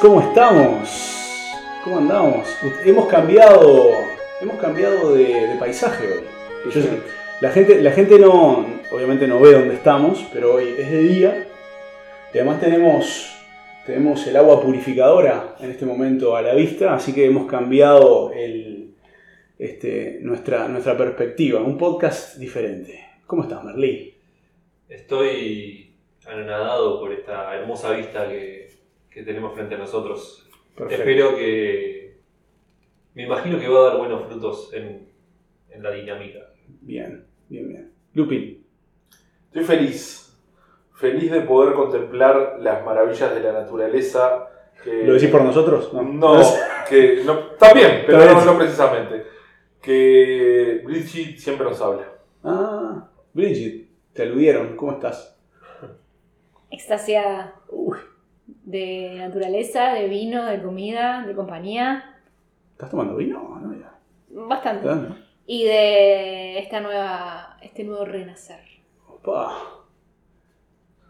¿Cómo estamos? ¿Cómo andamos? Hemos cambiado, hemos cambiado de, de paisaje hoy. Yo la gente, la gente no, obviamente no ve dónde estamos, pero hoy es de día. Y además tenemos, tenemos el agua purificadora en este momento a la vista, así que hemos cambiado el, este, nuestra, nuestra perspectiva. Un podcast diferente. ¿Cómo estás, Merlí? Estoy anonadado por esta hermosa vista que, que tenemos frente a nosotros. Perfecto. Espero que. Me imagino que va a dar buenos frutos en, en la dinámica. Bien, bien, bien. Lupin. Estoy feliz. Feliz de poder contemplar las maravillas de la naturaleza. Que, ¿Lo decís por nosotros? No, que no, también, pero Está no, bien. no precisamente. Que Bridget siempre nos habla. Ah, Bridget, te aludieron. ¿Cómo estás? extasiada de naturaleza, de vino, de comida, de compañía, ¿estás tomando vino? No, ya. bastante. Y de esta nueva, este nuevo renacer. Opa.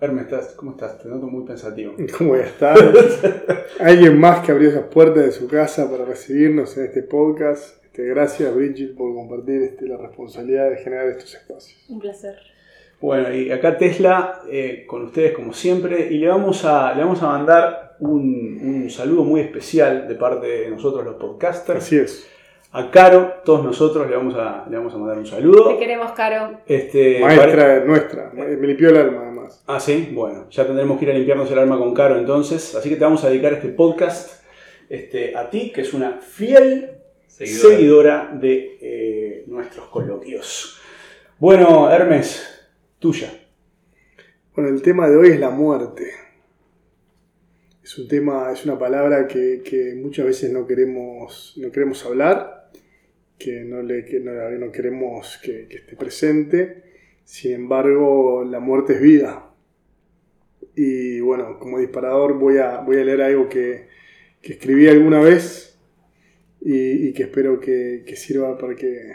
Hermes, ¿estás- ¿cómo estás? Te noto muy pensativo. ¿Cómo voy a estar? Alguien más que abrió esas puertas de su casa para recibirnos en este podcast. Este, gracias, Bridget, por compartir este, la responsabilidad de generar estos espacios. Un placer. Bueno, y acá Tesla eh, con ustedes como siempre y le vamos a, le vamos a mandar un, un saludo muy especial de parte de nosotros los podcasters. Así es. A Caro, todos nosotros le vamos a, le vamos a mandar un Te saludo. queremos, Caro. Este, Maestra nuestra. Me me limpió el alma, además. Ah, sí, bueno, ya tendremos que ir a limpiarnos el alma con Caro entonces. Así que te vamos a dedicar este podcast este, a ti, que es una fiel Seguidora. seguidora de eh, nuestros coloquios. Bueno, Hermes, tuya. Bueno, el tema de hoy es la muerte. Es un tema, es una palabra que, muchas veces no queremos, no queremos hablar, que no, le, que no, queremos que, esté presente. Sin embargo, la muerte es vida. Y bueno, como disparador voy a, voy a leer algo que, que escribí alguna vez y, y que espero que, que sirva para que,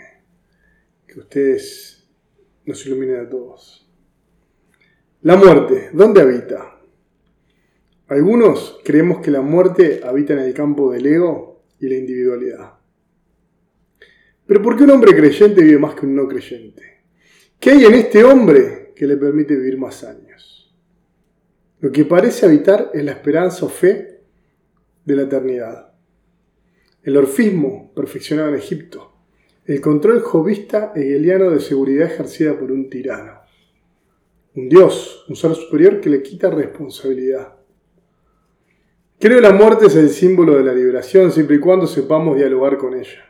que ustedes nos iluminen a todos. La muerte, ¿dónde habita? Algunos creemos que la muerte habita en el campo del ego y la individualidad. Pero ¿por qué un hombre creyente vive más que un no creyente? ¿Qué hay en este hombre que le permite vivir más años? Lo que parece habitar es la esperanza o fe de la eternidad. El orfismo perfeccionado en Egipto. El control jovista hegeliano de seguridad ejercida por un tirano un Dios, un ser superior que le quita responsabilidad. Creo la muerte es el símbolo de la liberación siempre y cuando sepamos dialogar con ella.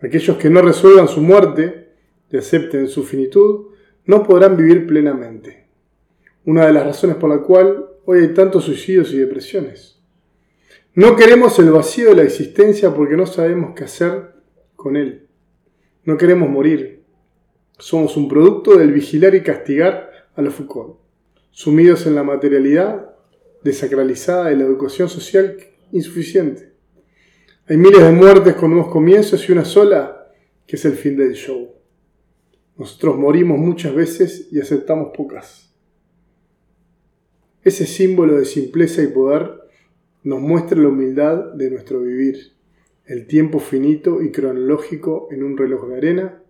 Aquellos que no resuelvan su muerte y acepten su finitud no podrán vivir plenamente. Una de las razones por la cual hoy hay tantos suicidios y depresiones. No queremos el vacío de la existencia porque no sabemos qué hacer con él. No queremos morir, somos un producto del vigilar y castigar a los Foucault, sumidos en la materialidad desacralizada de la educación social insuficiente. Hay miles de muertes con nuevos comienzos y una sola que es el fin del show. Nosotros morimos muchas veces y aceptamos pocas. Ese símbolo de simpleza y poder nos muestra la humildad de nuestro vivir, el tiempo finito y cronológico en un reloj de arena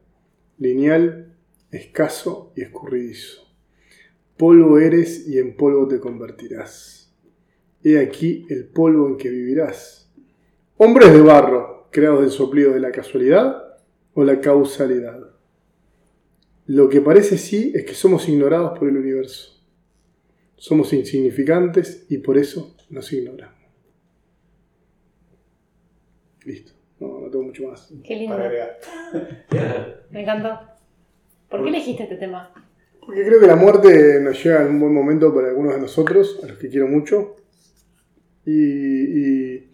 lineal, escaso y escurridizo. Polvo eres y en polvo te convertirás. He aquí el polvo en que vivirás. Hombres de barro, creados del soplido de la casualidad o la causalidad. Lo que parece sí es que somos ignorados por el universo. Somos insignificantes y por eso nos ignoran. Listo. No, no tengo mucho más. Qué lindo. Para agregar. Me encantó. ¿Por qué elegiste este tema? Porque creo que la muerte nos llega en un buen momento para algunos de nosotros, a los que quiero mucho. Y, y-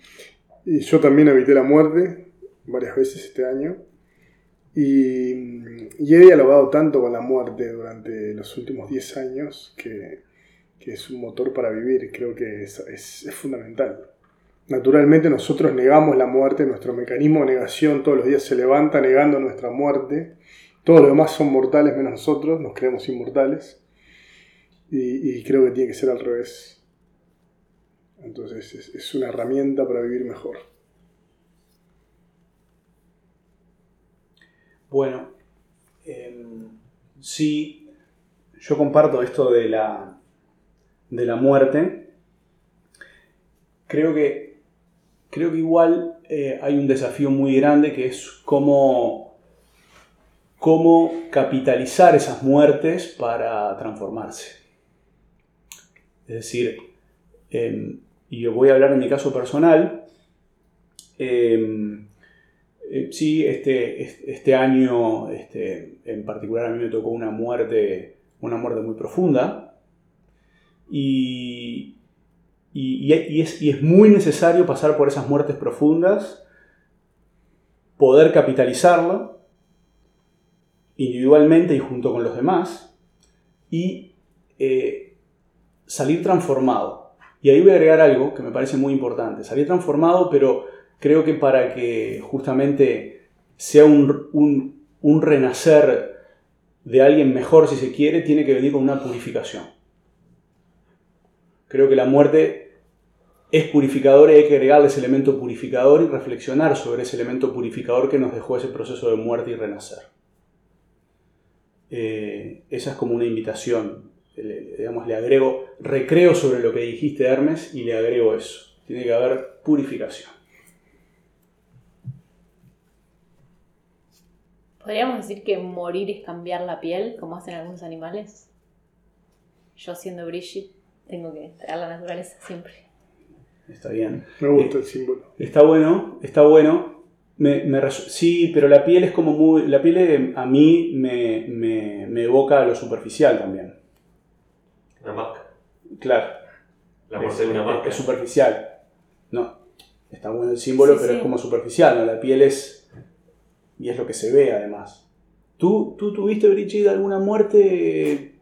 y yo también habité la muerte varias veces este año. Y, y he dialogado tanto con la muerte durante los últimos 10 años que, que es un motor para vivir. Creo que es, es- es fundamental. Naturalmente nosotros negamos la muerte, nuestro mecanismo de negación todos los días se levanta negando nuestra muerte. Todos los demás son mortales menos nosotros, nos creemos inmortales. Y, creo que tiene que ser al revés. Entonces es, una herramienta para vivir mejor. Bueno, em, sí, yo comparto esto de la, de la muerte. Creo que, creo que igual eh, hay un desafío muy grande que es cómo, cómo capitalizar esas muertes para transformarse. Es decir, em, y yo voy a hablar en mi caso personal, em, eh, sí, este, este, año este, en particular a mí me tocó una muerte, una muerte muy profunda y, y- es muy necesario pasar por esas muertes profundas, poder capitalizarlo individualmente y junto con los demás y eh, salir transformado. Y ahí voy a agregar algo que me parece muy importante, salir transformado, pero creo que para que justamente sea un, un- un renacer de alguien mejor, si se quiere, tiene que venir con una purificación. Creo que la muerte es purificadora y hay que agregarle ese elemento purificador y reflexionar sobre ese elemento purificador que nos dejó ese proceso de muerte y renacer. Eh, esa es como una invitación. Le, digamos, le agrego, recreo sobre lo que dijiste, Hermes, y le agrego eso. Tiene que haber purificación. ¿Podríamos decir que morir es cambiar la piel, como hacen algunos animales? Yo siendo Brigitte, tengo que traer la naturaleza siempre. Está bien. Me gusta el símbolo. Está bueno, está bueno. Me, me resu- sí, pero la piel es como muy. La piel eh, a mí me, me- me evoca a lo superficial también. Una máscara. Claro. La muerte de una es, máscara. es superficial. No. Está bueno el símbolo, Sí, pero sí. es como superficial, ¿no? La piel es. Y es lo que se ve además. ¿Tú, tú tuviste, Brigitte, alguna muerte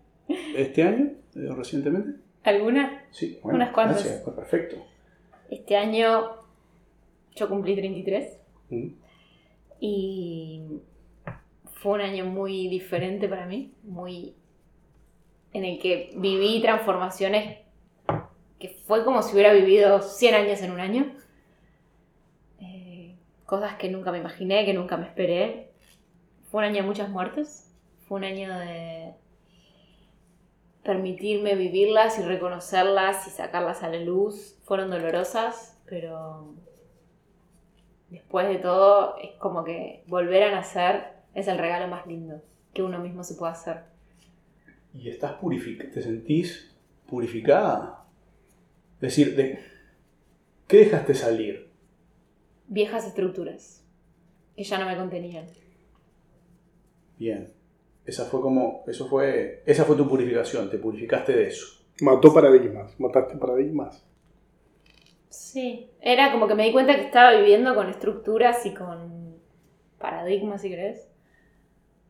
este año? eh, ¿Recientemente? ¿Alguna? Sí, Unas cuantas. gracias, perfecto. Este año yo cumplí 33 Mm. y fue un año muy diferente para mí, muy en el que viví transformaciones que fue como si hubiera vivido 100 años en un año. Eh, cosas que nunca me imaginé, que nunca me esperé. Fue un año de muchas muertes, fue un año de permitirme vivirlas y reconocerlas y sacarlas a la luz. Fueron dolorosas, pero después de todo es como que volver a nacer es el regalo más lindo que uno mismo se puede hacer. ¿Y estás purificada? ¿Te sentís purificada? Es decir, de- ¿qué dejaste salir? Viejas estructuras que ya no me contenían. Bien. Esa fue como. Eso fue. Esa fue tu purificación, te purificaste de eso. Mató paradigmas, mataste paradigmas. Sí, era como que me di cuenta que estaba viviendo con estructuras y con paradigmas, si querés,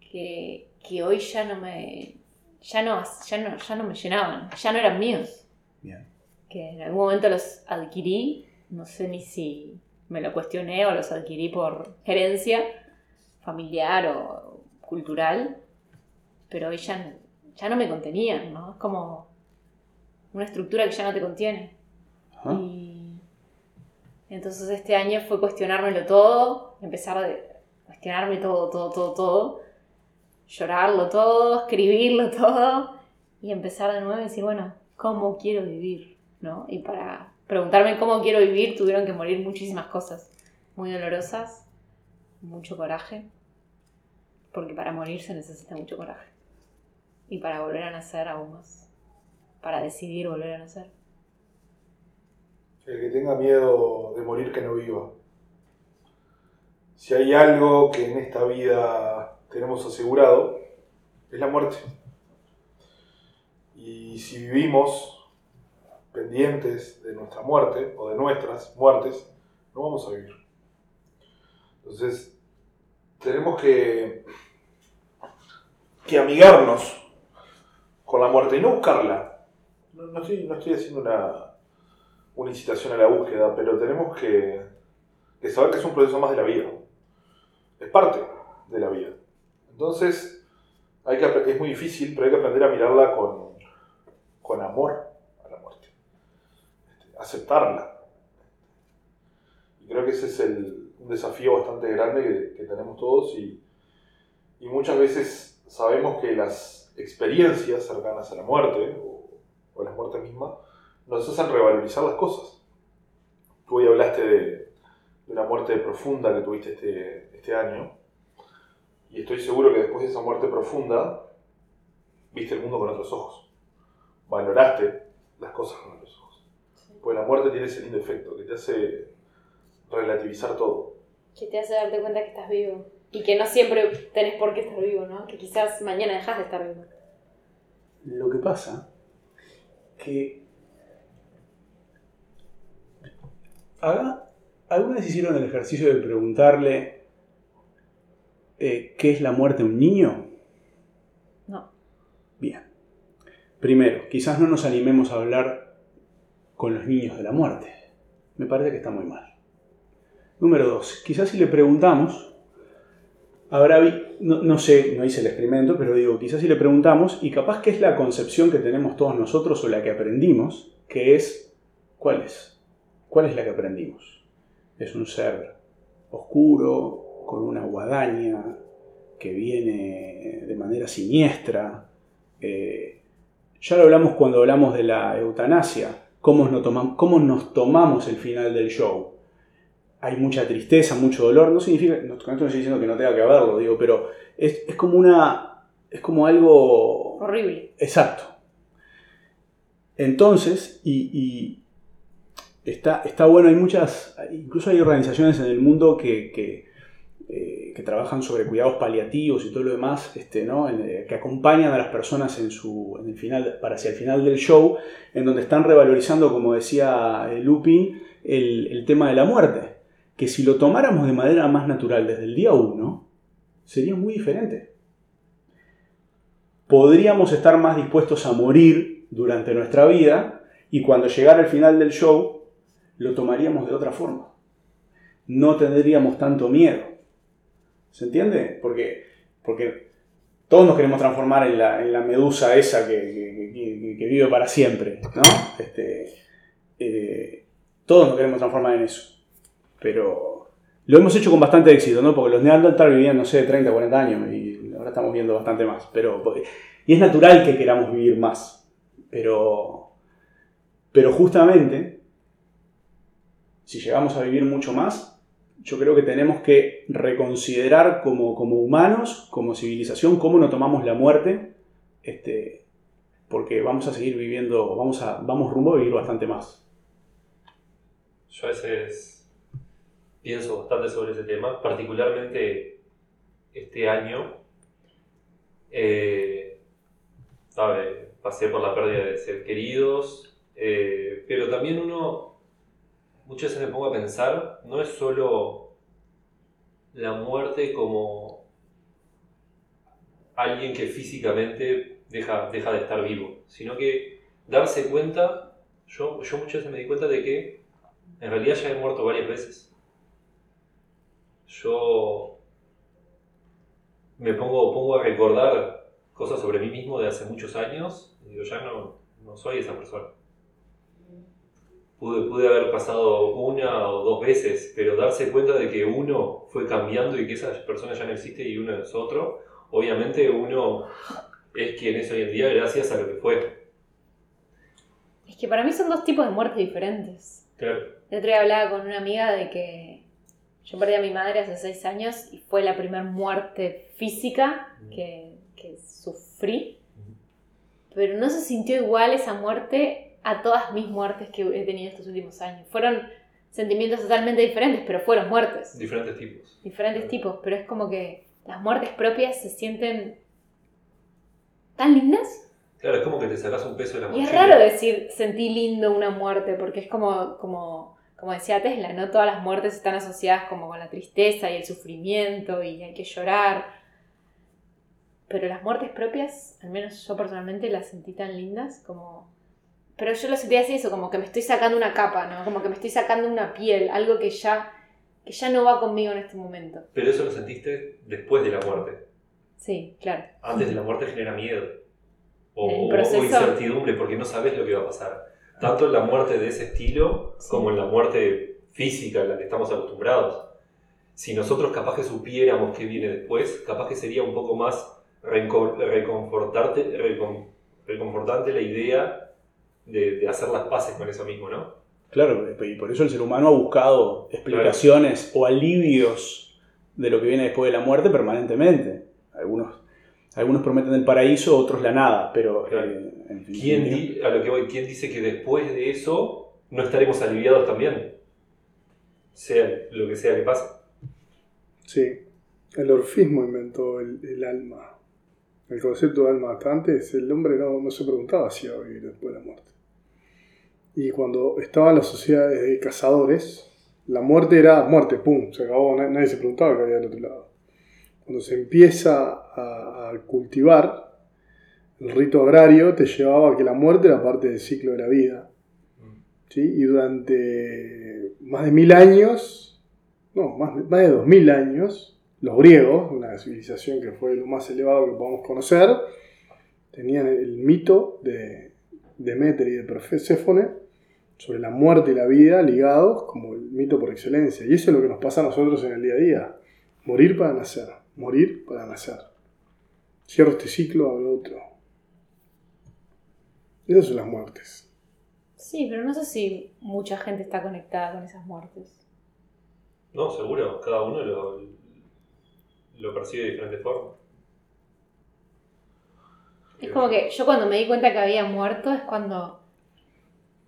que, que hoy ya no me ya no, ya no ya no me llenaban, ya no eran míos. Bien. que en algún momento los adquirí, no sé ni si me lo cuestioné o los adquirí por herencia familiar o cultural, pero hoy ya, no- ya no me contenían, ¿no? Es como una estructura que ya no te contiene. Ajá. Y entonces este año fue cuestionármelo todo, empezar a cuestionarme todo, todo, todo, todo, llorarlo todo, escribirlo todo y empezar de nuevo y decir, bueno, ¿cómo quiero vivir? ¿No? Y para preguntarme cómo quiero vivir tuvieron que morir muchísimas cosas muy dolorosas, mucho coraje, porque para morir se necesita mucho coraje. Y para volver a nacer aún más, para decidir volver a nacer. El que tenga miedo de morir que no viva. Si hay algo que en esta vida tenemos asegurado, es la muerte. Y si vivimos pendientes de nuestra muerte o de nuestras muertes, no vamos a vivir. Entonces, tenemos que, que amigarnos con la muerte y no buscarla. No, estoy, estoy haciendo una, una incitación a la búsqueda, pero tenemos que, saber que es un proceso más de la vida. Es parte de la vida. Entonces, hay que, es muy difícil, pero hay que aprender a mirarla con, amor a la muerte. Este, aceptarla. Y creo que ese es un desafío bastante grande que, tenemos todos y, y muchas veces sabemos que las experiencias cercanas a la muerte o, o a la muerte misma nos hacen revalorizar las cosas. Tú hoy hablaste de, de una muerte profunda que tuviste este, este año y estoy seguro que después de esa muerte profunda viste el mundo con otros ojos. Valoraste las cosas con otros ojos. Porque la muerte tiene ese lindo efecto que te hace relativizar todo. Que te hace darte cuenta que estás vivo. Y que no siempre tenés por qué estar vivo, ¿no? Que quizás mañana dejas de estar vivo. Lo que pasa que ¿alguna vez hicieron el ejercicio de preguntarle eh, qué es la muerte a un niño? No. Bien. Primero, quizás no nos animemos a hablar con los niños de la muerte. Me parece que está muy mal. Número dos, quizás si le preguntamos, habrá, no, no sé, no hice el experimento, pero digo, quizás si le preguntamos, y capaz que es la concepción que tenemos todos nosotros o la que aprendimos, que es, ¿cuál es? ¿Cuál es la que aprendimos? Es un ser oscuro, con una guadaña, que viene de manera siniestra. eh, ya lo hablamos cuando hablamos de la eutanasia, cómo nos, tomam- cómo nos tomamos el final del show. Hay mucha tristeza, mucho dolor, no significa, no, esto no estoy diciendo que no tenga que haberlo, digo, pero es, es como una, es como algo Horrible. Exacto. Entonces, y, y está, está bueno, hay muchas, incluso hay organizaciones en el mundo que, que, eh, trabajan sobre cuidados paliativos y todo lo demás, este, ¿no? Eh, que acompañan a las personas en su, en el final, para hacia el final del show, en donde están revalorizando, como decía eh, Lupin, el, el tema de la muerte. Que si lo tomáramos de manera más natural desde el día uno, sería muy diferente podríamos estar más dispuestos a morir durante nuestra vida y cuando llegara el final del show lo tomaríamos de otra forma. No tendríamos tanto miedo. ¿Se entiende? Porque, porque todos nos queremos transformar en la, en la medusa esa que, que- vive para siempre. ¿no? Este, eh, todos nos queremos transformar en eso. Pero lo hemos hecho con bastante éxito, ¿no? Porque los Neandertal vivían, no sé, 30, 40 años y ahora estamos viendo bastante más. Pero, y es natural que queramos vivir más. Pero, pero justamente, si llegamos a vivir mucho más, yo creo que tenemos que reconsiderar como, humanos, como civilización, cómo nos tomamos la muerte, este, porque vamos a seguir viviendo, vamos, a, vamos rumbo a vivir bastante más. Yo a veces pienso bastante sobre ese tema, particularmente este año. Eh, sabe, pasé por la pérdida de ser queridos, eh, pero también uno muchas veces me pongo a pensar, no es solo la muerte como alguien que físicamente deja, deja de estar vivo, sino que darse cuenta, yo, yo muchas veces me di cuenta de que en realidad ya he muerto varias veces. Yo me pongo, pongo a recordar cosas sobre mí mismo de hace muchos años y digo, ya no, no soy esa persona. Pude, pude haber pasado una o dos veces, pero darse cuenta de que uno fue cambiando y que esa persona ya no existe y uno es otro, obviamente uno es quien es hoy en día gracias a lo que fue. Es que para mí son dos tipos de muertes diferentes. Claro. El otro día hablaba con una amiga de que yo perdí a mi madre hace seis años y fue la primera muerte física que, que sufrí. Pero no se sintió igual esa muerte a todas mis muertes que he tenido estos últimos años. Fueron sentimientos totalmente diferentes, pero fueron muertes. Diferentes tipos. Diferentes tipos, pero es como que las muertes propias se sienten tan lindas. Claro, es como que te sacas un peso de la Y es mochila. raro decir sentí lindo una muerte, porque es como, como, como decía Tesla, no todas las muertes están asociadas como con la tristeza y el sufrimiento y hay que llorar. Pero las muertes propias, al menos yo personalmente las sentí tan lindas como... Pero yo lo sentí así, eso, como que me estoy sacando una capa, ¿no? Como que me estoy sacando una piel, algo que ya, que ya no va conmigo en este momento. Pero eso lo sentiste después de la muerte. Sí, claro. Antes de la muerte genera miedo. O, incertidumbre porque no sabes lo que va a pasar. Tanto en la muerte de ese estilo Sí. como en la muerte física a la que estamos acostumbrados. Si nosotros capaz que supiéramos qué viene después, capaz que sería un poco más reconfortarte, recon- reconfortante la idea de, de hacer las paces con eso mismo, ¿no? Claro, y por eso el ser humano ha buscado explicaciones o alivios de lo que viene después de la muerte permanentemente. Algunos, algunos prometen el paraíso, otros la nada, pero Claro. eh, en fin, ¿Quién, di- a lo que voy, ¿Quién dice que después de eso no estaremos aliviados también? Sea lo que sea que pase. Sí, el orfismo inventó el, el alma. El concepto de alma antes, el hombre no, no se preguntaba si iba a después de la muerte. Y cuando estaban las sociedades de cazadores, la muerte era muerte, pum, se acabó, na- nadie se preguntaba qué había del otro lado. Cuando se empieza a, cultivar, el rito agrario te llevaba a que la muerte era parte del ciclo de la vida. ¿sí? Y durante más de mil años, no, más, más de dos mil años, los griegos, una civilización que fue lo más elevado que podamos conocer, tenían el mito de Demeter y de Perséfone sobre la muerte y la vida ligados como el mito por excelencia. Y eso es lo que nos pasa a nosotros en el día a día. Morir para nacer, morir para nacer. Cierro este ciclo, abro otro. Esas son las muertes. Sí, pero no sé si mucha gente está conectada con esas muertes. No, seguro, cada uno lo, lo percibe de diferente forma. Es como que yo cuando me di cuenta que había muerto es cuando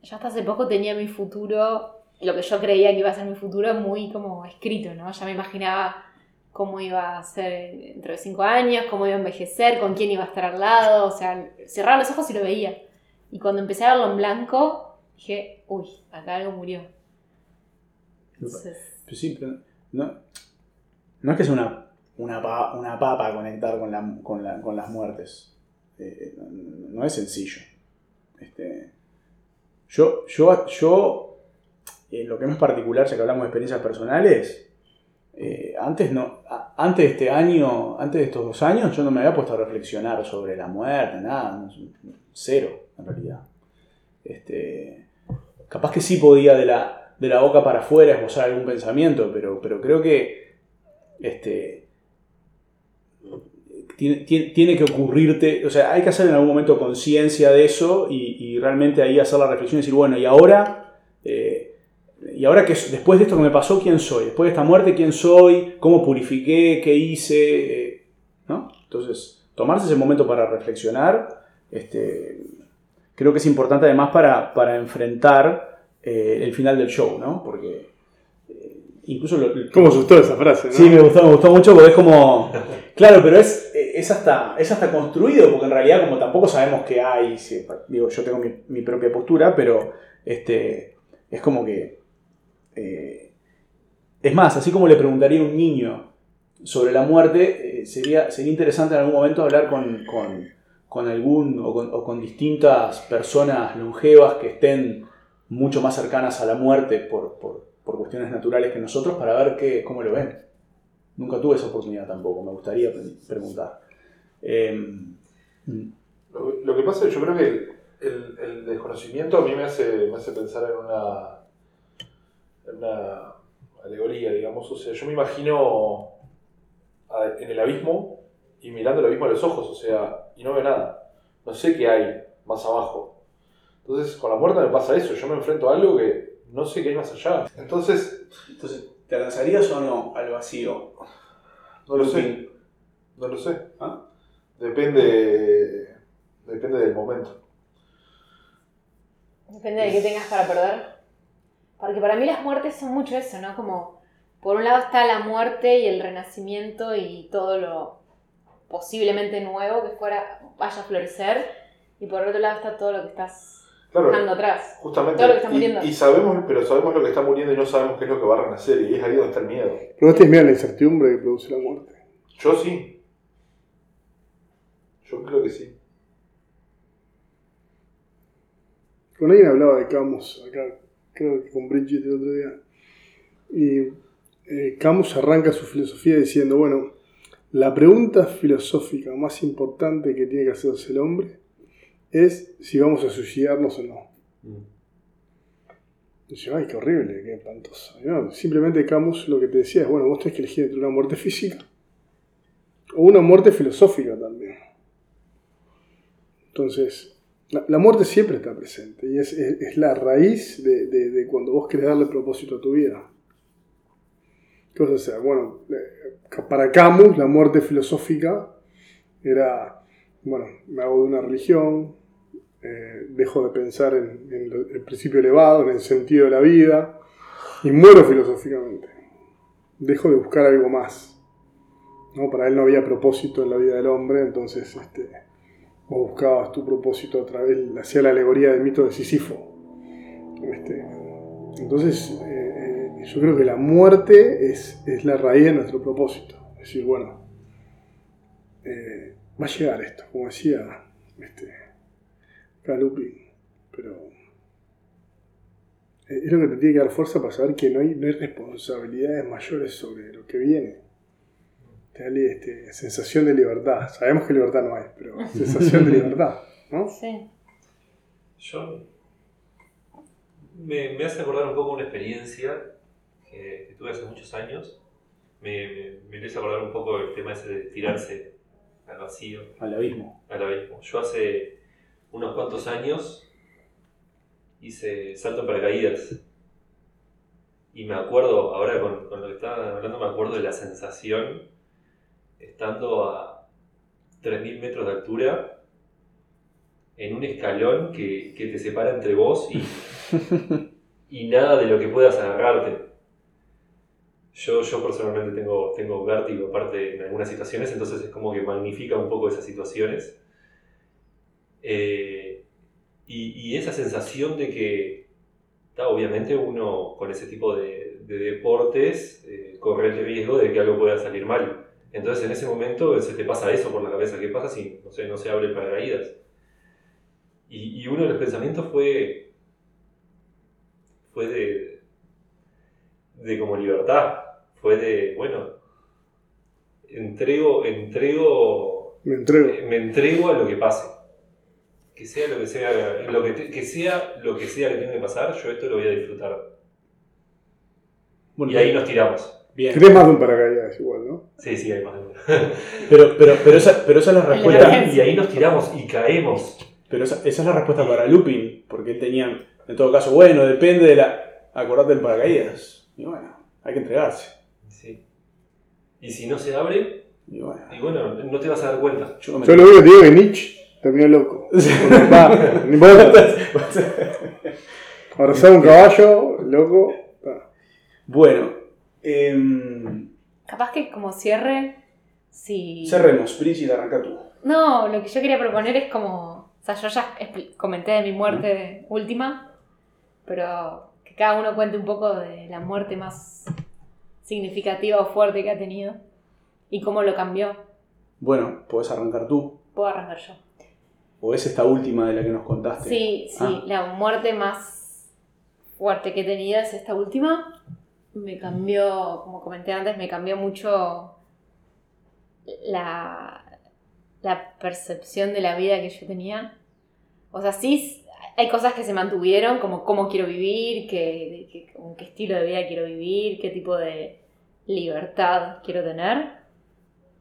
yo hasta hace poco tenía mi futuro, lo que yo creía que iba a ser mi futuro muy como escrito, ¿no? Ya me imaginaba cómo iba a ser dentro de cinco años, cómo iba a envejecer, con quién iba a estar al lado, o sea, cerraba los ojos y lo veía. Y cuando empecé a verlo en blanco, dije, uy, acá algo murió. Entonces, Pero sí, pero no, no es que sea una, una, pa- una papa conectar con, con, con las muertes. Eh, no, es sencillo. Este, yo, yo, yo, en lo que es particular, ya que hablamos de experiencias personales, eh, antes, no, antes de este año, antes de estos dos años, yo no me había puesto a reflexionar sobre la muerte, nada, cero en realidad. Este, capaz que sí podía de la, de la boca para afuera esbozar algún pensamiento, pero, pero creo que este, tiene, tiene- tiene que ocurrirte, o sea, hay que hacer en algún momento conciencia de eso y, y realmente ahí hacer la reflexión y decir, bueno, y ahora, eh, y ahora que después de esto que me pasó, ¿quién soy? Después de esta muerte, ¿quién soy? ¿Cómo purifiqué? ¿Qué hice? Eh, ¿no? Entonces, tomarse ese momento para reflexionar, este, creo que es importante además para, para enfrentar eh, el final del show, ¿no? Porque incluso lo, ¿Cómo asustó esa frase? ¿no? Sí, me gustó, me gustó mucho porque es como. Claro, pero es, es, hasta, es hasta construido, porque en realidad, como tampoco sabemos qué hay, digo, yo tengo mi, propia postura, pero este, es como que. eh, es más, así como le preguntaría a un niño sobre la muerte, eh, sería, sería interesante en algún momento hablar con, con, con algún o con, distintas personas longevas que estén mucho más cercanas a la muerte por, por, por cuestiones naturales que nosotros para ver qué, cómo lo ven. Nunca tuve esa oportunidad tampoco, me gustaría pre- preguntar. Eh, mm, Lo, lo que pasa es que yo creo que el, el- el desconocimiento a mí me hace, me hace pensar en una, en una alegoría, digamos. O sea, yo me imagino a- en el abismo y mirando el abismo a los ojos, o sea, y no veo nada. No sé qué hay más abajo. Entonces, con la muerte me pasa eso. Yo me enfrento a algo que no sé qué hay más allá. Entonces, Entonces, ¿te lanzarías o no al vacío? no lo sé. No lo sé. ¿Ah? Depende, depende del momento. Depende de qué tengas para perder. Porque para mí las muertes son mucho eso, ¿no? Como, por un lado está la muerte y el renacimiento y todo lo posiblemente nuevo que fuera vaya a florecer. Y por otro lado está todo lo que estás Claro, dejando atrás. Justamente. Todo lo que está y- muriendo. Y, sabemos, pero sabemos lo que está muriendo y no sabemos qué es lo que va a renacer. Y es ahí donde está el miedo. Pero no tienes miedo a la incertidumbre que produce la muerte. Yo sí. Yo creo que sí. Con alguien hablaba de Camus, acá, creo que con Bridget el otro día. Y eh, Camus arranca su filosofía diciendo, bueno, la pregunta filosófica más importante que tiene que hacerse el hombre es si vamos a suicidarnos o no. Dice, ay, qué horrible, qué espantoso. No, simplemente Camus lo que te decía es, bueno, vos tenés que elegir entre una muerte física o una muerte filosófica también. Entonces, la, muerte siempre está presente y es, es- la raíz de, de- cuando vos querés darle propósito a tu vida. ¿Qué vas a hacer? Bueno, eh, para Camus la muerte filosófica era, bueno, me hago de una religión, eh, dejo de pensar en, en el principio elevado, en el sentido de la vida, y muero filosóficamente. Dejo de buscar algo más. ¿no? Para él no había propósito en la vida del hombre, entonces este, vos buscabas tu propósito a través, hacía la alegoría del mito de Sísifo. Este, entonces, eh, eh, yo creo que la muerte es, es la raíz de nuestro propósito. Es decir, bueno, eh, va a llegar esto, como decía este, pero es lo que te tiene que dar fuerza para saber que no hay, no hay responsabilidades mayores sobre lo que viene. Te da este, sensación de libertad. Sabemos que libertad no hay, pero sensación de libertad, ¿no? Sí. Yo me, me hace acordar un poco una experiencia que, que tuve hace muchos años. Me, me, me hizo acordar un poco el tema ese de tirarse al vacío, Al abismo. al abismo. Yo hace unos cuantos años hice salto en paracaídas. Y me acuerdo, ahora con, con lo que estaban hablando, me acuerdo de la sensación estando a 3.000 metros de altura en un escalón que, que te separa entre vos y, y nada de lo que puedas agarrarte. Yo, yo personalmente tengo, tengo vértigo aparte en algunas situaciones, entonces es como que magnifica un poco esas situaciones. Eh, y, y esa sensación de que, ta, obviamente uno con ese tipo de, de deportes eh, corre el riesgo de que algo pueda salir mal. Entonces en ese momento se te pasa eso por la cabeza. ¿Qué pasa si no, sé, no se abre el paracaídas? Y, y uno de los pensamientos fue, fue de, de como libertad. Fue de, bueno, entrego, entrego Me entrego. eh, me entrego a lo que pase. Que sea lo que sea, lo que, te- que sea lo que sea que tenga que pasar, yo esto lo voy a disfrutar. Bueno, Y ahí nos tiramos. Bien. Más de un paracaídas igual, ¿no? Sí, sí, hay más de uno. Pero, pero, pero, esa, pero esa es la respuesta. Y ahí nos tiramos y caemos. Pero esa, esa es la respuesta para Lupin, porque él tenía, en todo caso, bueno, depende de la. Acordate del paracaídas. Y bueno, hay que entregarse. Sí. Y si no se abre, Y bueno, y bueno, no te vas a dar cuenta. yo me Yo lo único que te digo es que Nietzsche terminó loco. Va, ni importa. Abrazar un caballo, loco. Bueno, em, Capaz que como cierre, si... cerremos. Bridget, arranca tú. No, lo que yo quería proponer es como... O sea, yo ya comenté de mi muerte última, pero que cada uno cuente un poco de la muerte más significativa o fuerte que ha tenido y cómo lo cambió. Bueno, podés arrancar tú. Puedo arrancar yo. ¿O es esta última de la que nos contaste? Sí, sí, Ah. la muerte más fuerte que he tenido es esta última. Me cambió, como comenté antes, me cambió mucho la, la percepción de la vida que yo tenía. O sea, sí, hay cosas que se mantuvieron, como cómo quiero vivir, qué, qué- qué estilo de vida quiero vivir, qué tipo de libertad quiero tener.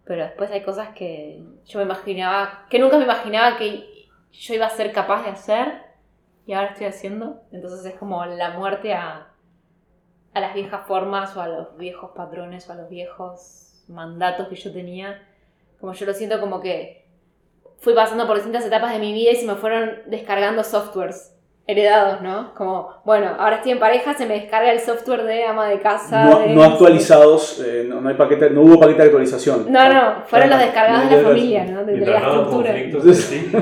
Pero después hay cosas que yo me imaginaba, que nunca me imaginaba que yo iba a ser capaz de hacer y ahora estoy haciendo. Entonces es como la muerte a, a las viejas formas o a los viejos patrones o a los viejos mandatos que yo tenía. Como yo lo siento como que fui pasando por distintas etapas de mi vida y se me fueron descargando softwares heredados, ¿no? Como, bueno, ahora estoy en pareja, se me descarga el software de ama de casa. No, de- no actualizados, eh, no, no hay paquete, no hubo paquete de actualización. No, no, fueron los descargados de la familia, ¿no? De, de la estructura. sí.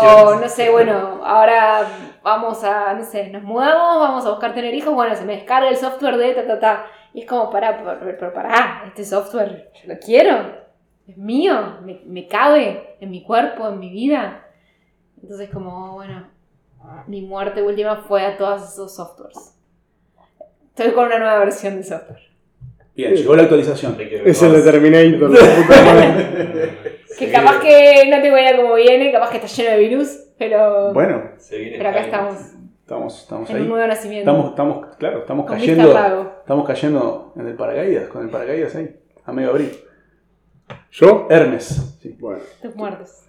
O no sé, bueno, ahora vamos a, no sé, nos mudamos, vamos a buscar tener hijos, bueno, se me descarga el software de ta, ta, ta. Y es como, pará, pero, pero pará, este software yo lo quiero, es mío, me, me cabe en mi cuerpo, en mi vida. Entonces como, bueno, mi muerte última fue a todos esos softwares. Estoy con una nueva versión de software. Bien, llegó la actualización. Es el de. Terminator. la puta madre. Que Sí, capaz que no tengo idea cómo viene, capaz que está lleno de virus, pero, Bueno, se viene pero acá estamos. Estamos, estamos En un ahí. nuevo nacimiento. Estamos, estamos, claro, estamos Con cayendo. Estamos cayendo en el paracaídas, con el paracaídas ahí, a medio abril. ¿Yo? Hermes. sí. Bueno, Tus muertes.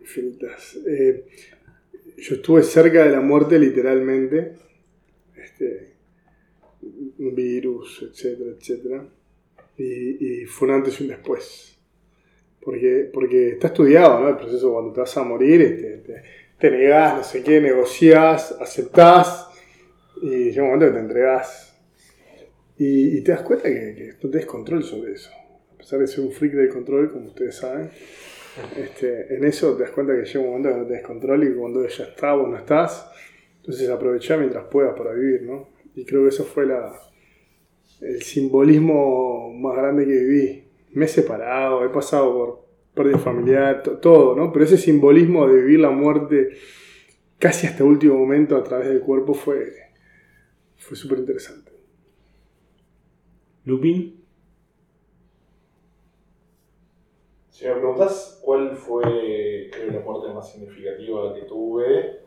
infinitas. Eh, yo estuve cerca de la muerte literalmente. Este, virus, etcétera, etcétera. Y, fue un antes y un después. Porque, porque está estudiado, ¿no? El proceso cuando te vas a morir, este, te, te negás, no sé qué, negociás, aceptás y llega un momento que te entregás. Y, y te das cuenta que, que no tenés control sobre eso. A pesar de ser un freak del control, como ustedes saben. Este, en eso te das cuenta que llega un momento que no tenés control y cuando ya está vos no estás. Entonces aprovechá mientras puedas para vivir, ¿no? Y creo que eso fue la, el simbolismo más grande que viví. Me he separado, he pasado por pérdida familiar, to- todo, ¿no? Pero ese simbolismo de vivir la muerte casi hasta el último momento a través del cuerpo fue, fue súper interesante. Lupin. Si me preguntas cuál fue, creo, la muerte más significativa que tuve,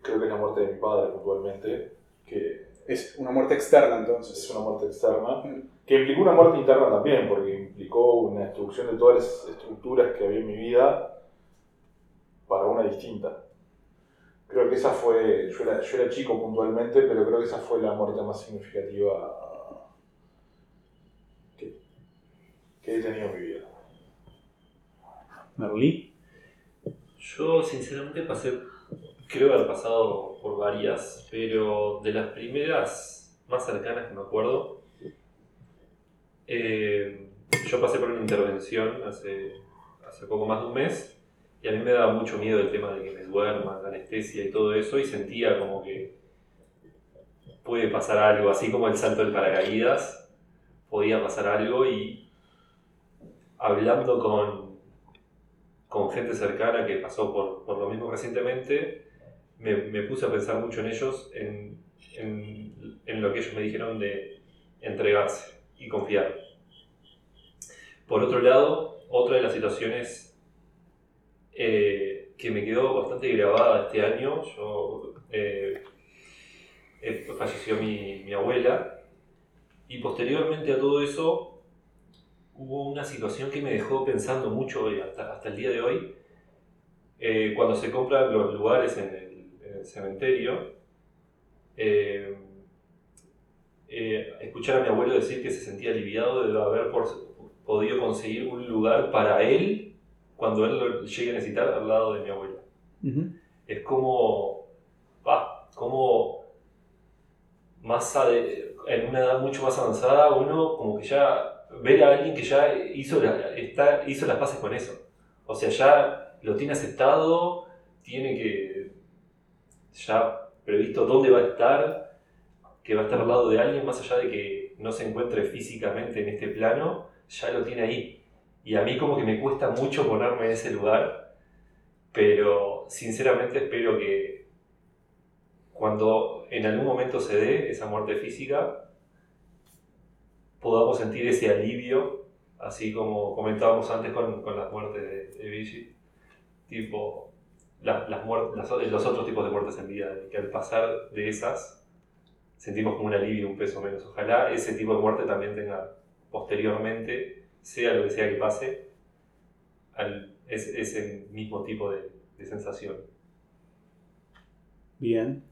creo que es la muerte de mi padre puntualmente, que Es una muerte externa es entonces. una muerte externa, que implicó una muerte interna también, porque implicó una destrucción de todas las estructuras que había en mi vida para una distinta. Creo que esa fue, yo era, yo era chico puntualmente, pero creo que esa fue la muerte más significativa que, que he tenido en mi vida. Merlí. Yo sinceramente pasé, creo haber pasado por varias, pero de las primeras más cercanas que me acuerdo, eh, yo pasé por una intervención hace, hace poco más de un mes y a mí me daba mucho miedo el tema de que me duerma, la anestesia y todo eso y sentía como que puede pasar algo, así como el salto del paracaídas, podía pasar algo y hablando con, con gente cercana que pasó por, por lo mismo recientemente, me, me puse a pensar mucho en ellos, en, en, lo que ellos me dijeron de entregarse y confiar. Por otro lado, otra de las situaciones eh, que me quedó bastante grabada este año, yo, eh, eh, falleció mi, mi abuela y posteriormente a todo eso hubo una situación que me dejó pensando mucho hasta, hasta el día de hoy. Eh, cuando se compran los lugares en el, en el cementerio, eh, eh, escuchar a mi abuelo decir que se sentía aliviado de haber por- podido conseguir un lugar para él cuando él lo llegue a necesitar al lado de mi abuela. Es como, va, como más en una edad mucho más avanzada, uno como que ya ver a alguien que ya hizo, está, hizo las paces con eso. O sea, ya lo tiene aceptado, tiene que ya previsto dónde va a estar, que va a estar al lado de alguien, más allá de que no se encuentre físicamente en este plano, ya lo tiene ahí. Y a mí como que me cuesta mucho ponerme en ese lugar, pero sinceramente espero que cuando en algún momento se dé esa muerte física, podamos sentir ese alivio, así como comentábamos antes con, con las muertes de, de Vigil, tipo la- las muer- las o- los otros tipos de muertes en vida, que al pasar de esas sentimos como un alivio, un peso menos. Ojalá ese tipo de muerte también tenga posteriormente, sea lo que sea que pase, es- ese mismo tipo de, de sensación. Bien.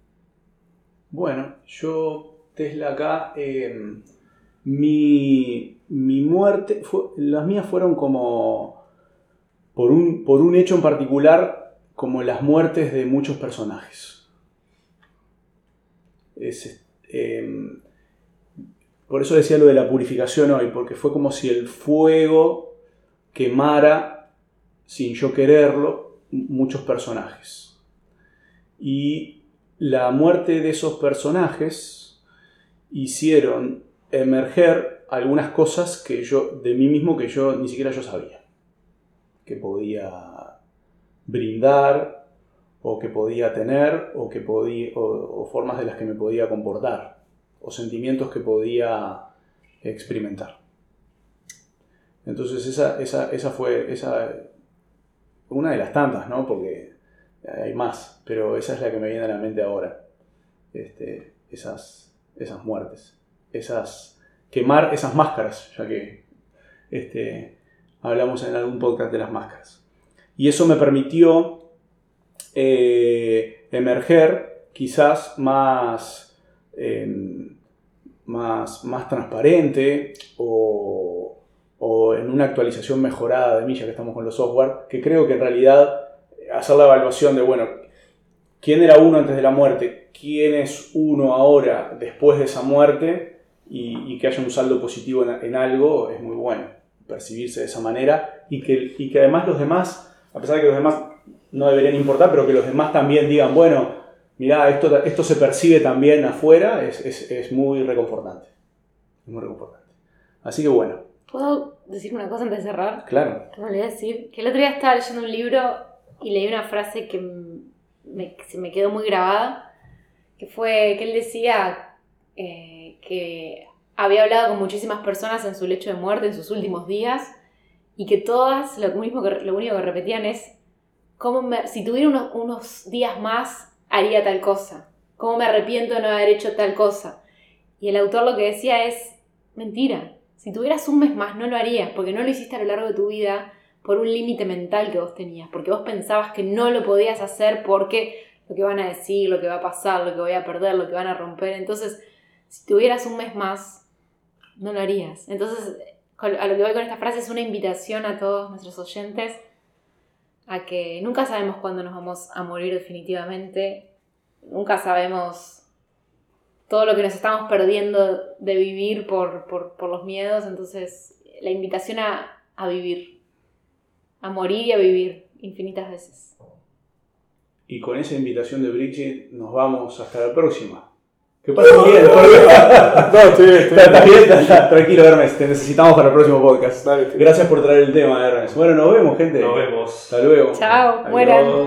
Bueno, yo, Tesla acá, eh, mi, mi muerte, las mías fueron como por un, por un hecho en particular, como las muertes de muchos personajes. Es, eh, por eso decía lo de la purificación hoy, porque fue como si el fuego quemara, sin yo quererlo, muchos personajes. Y la muerte de esos personajes hicieron emerger algunas cosas que yo, de mí mismo, que yo ni siquiera yo sabía. Que podía brindar, o que podía tener, o, que podía, o, formas de las que me podía comportar, o sentimientos que podía experimentar. Entonces esa, esa, esa fue esa, una de las tantas, ¿no? Porque hay más, pero esa es la que me viene a la mente ahora. Este, esas, esas muertes, esas quemar esas máscaras, ya que este, hablamos en algún podcast de las máscaras. Y eso me permitió eh, emerger quizás más, em, más, más transparente o, o en una actualización mejorada de mí, ya que estamos con los software, que creo que en realidad hacer la evaluación de, bueno, ¿quién era uno antes de la muerte? ¿Quién es uno ahora después de esa muerte? Y, que haya un saldo positivo en, algo es muy bueno, percibirse de esa manera y que, y que además los demás, a pesar de que los demás no deberían importar, pero que los demás también digan, bueno, mira, esto, esto se percibe también afuera, es, es, es muy reconfortante. Es muy reconfortante. Así que bueno. ¿Puedo decir una cosa antes de cerrar? Claro. Me voy a decir que el otro día estaba leyendo un libro y leí una frase que me, se me quedó muy grabada, que fue que él decía eh, que había hablado con muchísimas personas en su lecho de muerte en sus últimos días y que todas lo, mismo que, lo único que repetían es, ¿cómo si tuviera unos, unos días más haría tal cosa? ¿Cómo me arrepiento de no haber hecho tal cosa? Y el autor lo que decía es, mentira, si tuvieras un mes más no lo harías porque no lo hiciste a lo largo de tu vida por un límite mental que vos tenías, porque vos pensabas que no lo podías hacer porque lo que van a decir, lo que va a pasar, lo que voy a perder, lo que van a romper. Entonces, si tuvieras un mes más, no lo harías. Entonces, a lo que voy con esta frase es una invitación a todos nuestros oyentes a que nunca sabemos cuándo nos vamos a morir definitivamente, nunca sabemos todo lo que nos estamos perdiendo de vivir por, los miedos, entonces la invitación a vivir a morir y a vivir infinitas veces. Y con esa invitación de Bridget nos vamos hasta la próxima. Que pasen bien. no, estoy bien, Está, bien, tranquilo, Hermes. Te necesitamos para el próximo podcast. Gracias por traer el tema, Hermes. Bueno, nos vemos, gente. Nos vemos. Hasta luego. Chao, mueran.